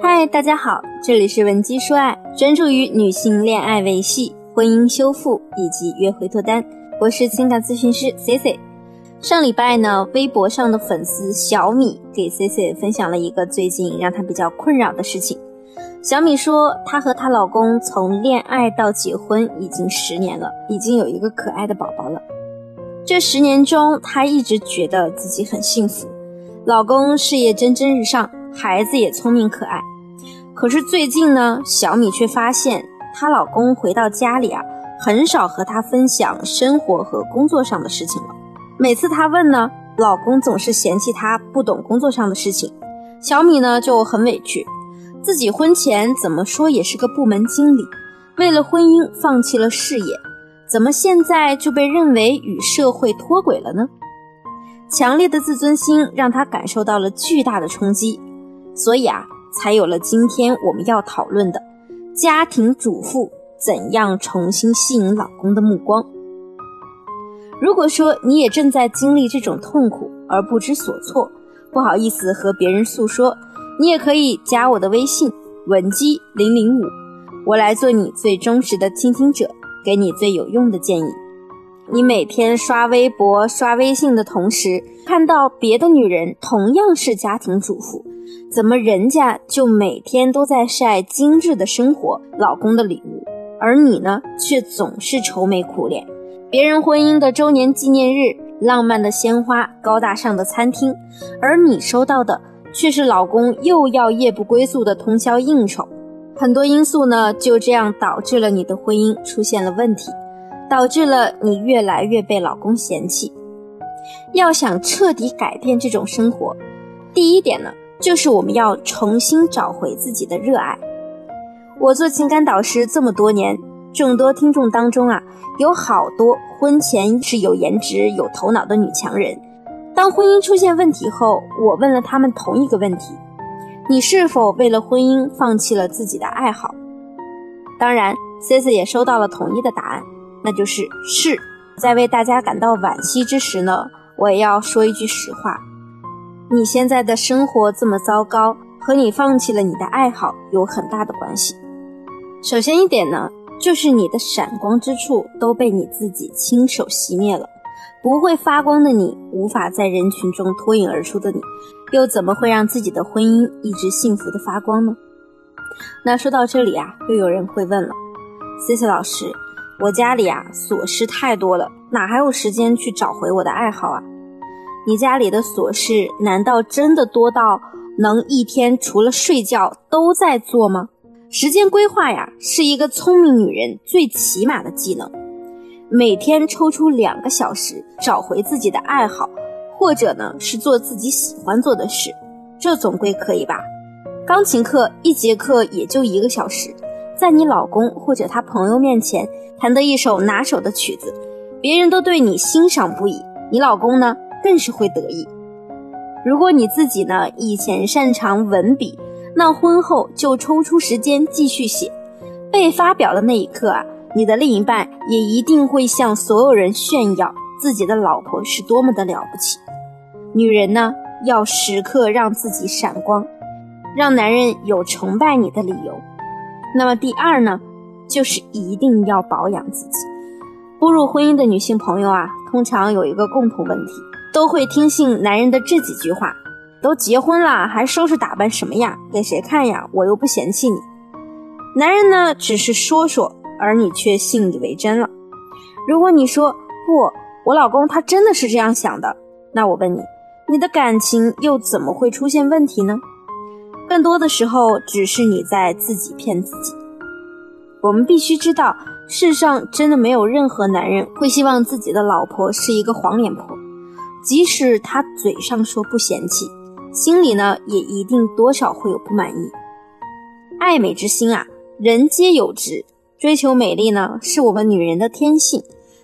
嗨，大家好，这里是文姬说爱，专注于女性恋爱维系、婚姻修复以及约会脱单。我是情感咨询师 C C。上礼拜呢，微博上的粉丝小米给 C C 分享了一个最近让她比较困扰的事情。小米说，她和她老公从恋爱到结婚已经十年了，已经有一个可爱的宝宝了。这十年中，她一直觉得自己很幸福，老公事业蒸蒸日上，孩子也聪明可爱。可是最近呢，小米却发现她老公回到家里啊，很少和她分享生活和工作上的事情了。每次她问呢，老公总是嫌弃她不懂工作上的事情。小米呢就很委屈，自己婚前怎么说也是个部门经理，为了婚姻放弃了事业，怎么现在就被认为与社会脱轨了呢？强烈的自尊心让她感受到了巨大的冲击，所以啊。才有了今天我们要讨论的家庭主妇怎样重新吸引老公的目光。如果说你也正在经历这种痛苦而不知所措，不好意思和别人诉说，你也可以加我的微信文姬零零五，我来做你最忠实的倾听者，给你最有用的建议。你每天刷微博、刷微信的同时，看到别的女人同样是家庭主妇。怎么人家就每天都在晒精致的生活、老公的礼物，而你呢，却总是愁眉苦脸。别人婚姻的周年纪念日，浪漫的鲜花、高大上的餐厅，而你收到的却是老公又要夜不归宿的通宵应酬。很多因素呢，就这样导致了你的婚姻出现了问题，导致了你越来越被老公嫌弃。要想彻底改变这种生活，第一点呢。就是我们要重新找回自己的热爱。我做情感导师这么多年，众多听众当中啊，有好多婚前是有颜值、有头脑的女强人。当婚姻出现问题后，我问了他们同一个问题：你是否为了婚姻放弃了自己的爱好？当然，C C 也收到了统一的答案，那就是是。在为大家感到惋惜之时呢，我也要说一句实话。你现在的生活这么糟糕，和你放弃了你的爱好有很大的关系。首先一点呢，就是你的闪光之处都被你自己亲手熄灭了。不会发光的你，无法在人群中脱颖而出的你，又怎么会让自己的婚姻一直幸福的发光呢？那说到这里啊，又有人会问了，C C 老师，我家里啊琐事太多了，哪还有时间去找回我的爱好啊？你家里的琐事难道真的多到能一天除了睡觉都在做吗？时间规划呀，是一个聪明女人最起码的技能。每天抽出两个小时，找回自己的爱好，或者呢是做自己喜欢做的事，这总归可以吧？钢琴课一节课也就一个小时，在你老公或者他朋友面前弹得一首拿手的曲子，别人都对你欣赏不已，你老公呢？更是会得意。如果你自己呢以前擅长文笔，那婚后就抽出时间继续写。被发表的那一刻啊，你的另一半也一定会向所有人炫耀自己的老婆是多么的了不起。女人呢，要时刻让自己闪光，让男人有崇拜你的理由。那么第二呢，就是一定要保养自己。步入婚姻的女性朋友啊，通常有一个共同问题。都会听信男人的这几句话，都结婚了还收拾打扮什么呀？给谁看呀？我又不嫌弃你。男人呢，只是说说，而你却信以为真了。如果你说不，我老公他真的是这样想的，那我问你，你的感情又怎么会出现问题呢？更多的时候，只是你在自己骗自己。我们必须知道，世上真的没有任何男人会希望自己的老婆是一个黄脸婆。即使他嘴上说不嫌弃，心里呢也一定多少会有不满意。爱美之心啊，人皆有之。追求美丽呢，是我们女人的天性，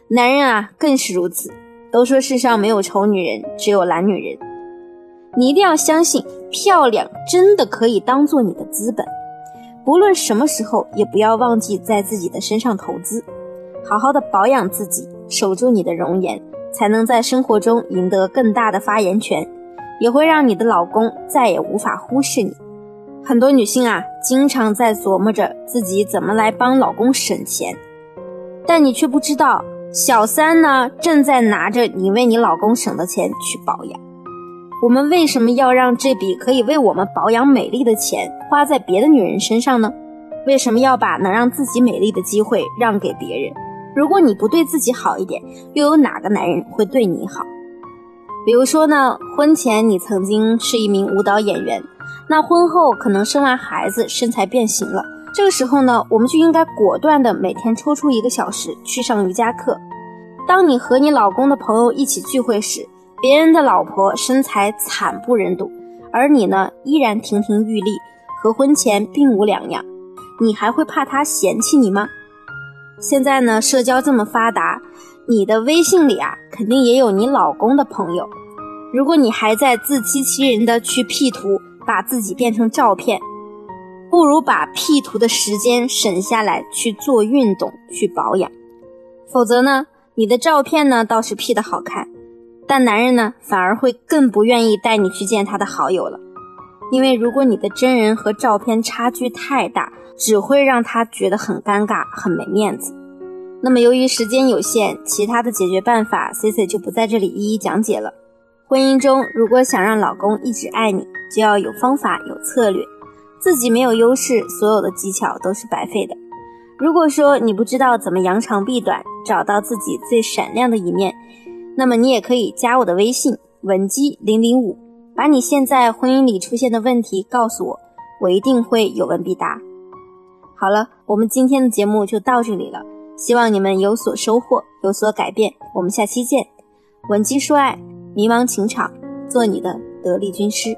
男人啊更是如此。都说世上没有丑女人，只有懒女人。你一定要相信，漂亮真的可以当做你的资本。不论什么时候，也不要忘记在自己的身上投资，好好的保养自己，守住你的容颜。才能在生活中赢得更大的发言权，也会让你的老公再也无法忽视你。很多女性啊，经常在琢磨着自己怎么来帮老公省钱，但你却不知道，小三呢正在拿着你为你老公省的钱去保养。我们为什么要让这笔可以为我们保养美丽的钱花在别的女人身上呢？为什么要把能让自己美丽的机会让给别人？如果你不对自己好一点，又有哪个男人会对你好？比如说呢，婚前你曾经是一名舞蹈演员，那婚后可能生完孩子，身材变形了。这个时候呢，我们就应该果断的每天抽出一个小时去上瑜伽课。当你和你老公的朋友一起聚会时，别人的老婆身材惨不忍睹，而你呢依然亭亭玉立，和婚前并无两样，你还会怕他嫌弃你吗？现在呢，社交这么发达。你的微信里啊，肯定也有你老公的朋友。如果你还在自欺欺人的去 P 图，把自己变成照片，不如把 P 图的时间省下来去做运动、去保养。否则呢，你的照片呢倒是 P 的好看，但男人呢反而会更不愿意带你去见他的好友了。因为如果你的真人和照片差距太大，只会让他觉得很尴尬、很没面子。那么，由于时间有限，其他的解决办法，C C 就不在这里一一讲解了。婚姻中，如果想让老公一直爱你，就要有方法、有策略。自己没有优势，所有的技巧都是白费的。如果说你不知道怎么扬长避短，找到自己最闪亮的一面，那么你也可以加我的微信文姬零零五，把你现在婚姻里出现的问题告诉我，我一定会有问必答。好了，我们今天的节目就到这里了。希望你们有所收获，有所改变。我们下期见，文姬说爱，迷茫情场，做你的得力军师。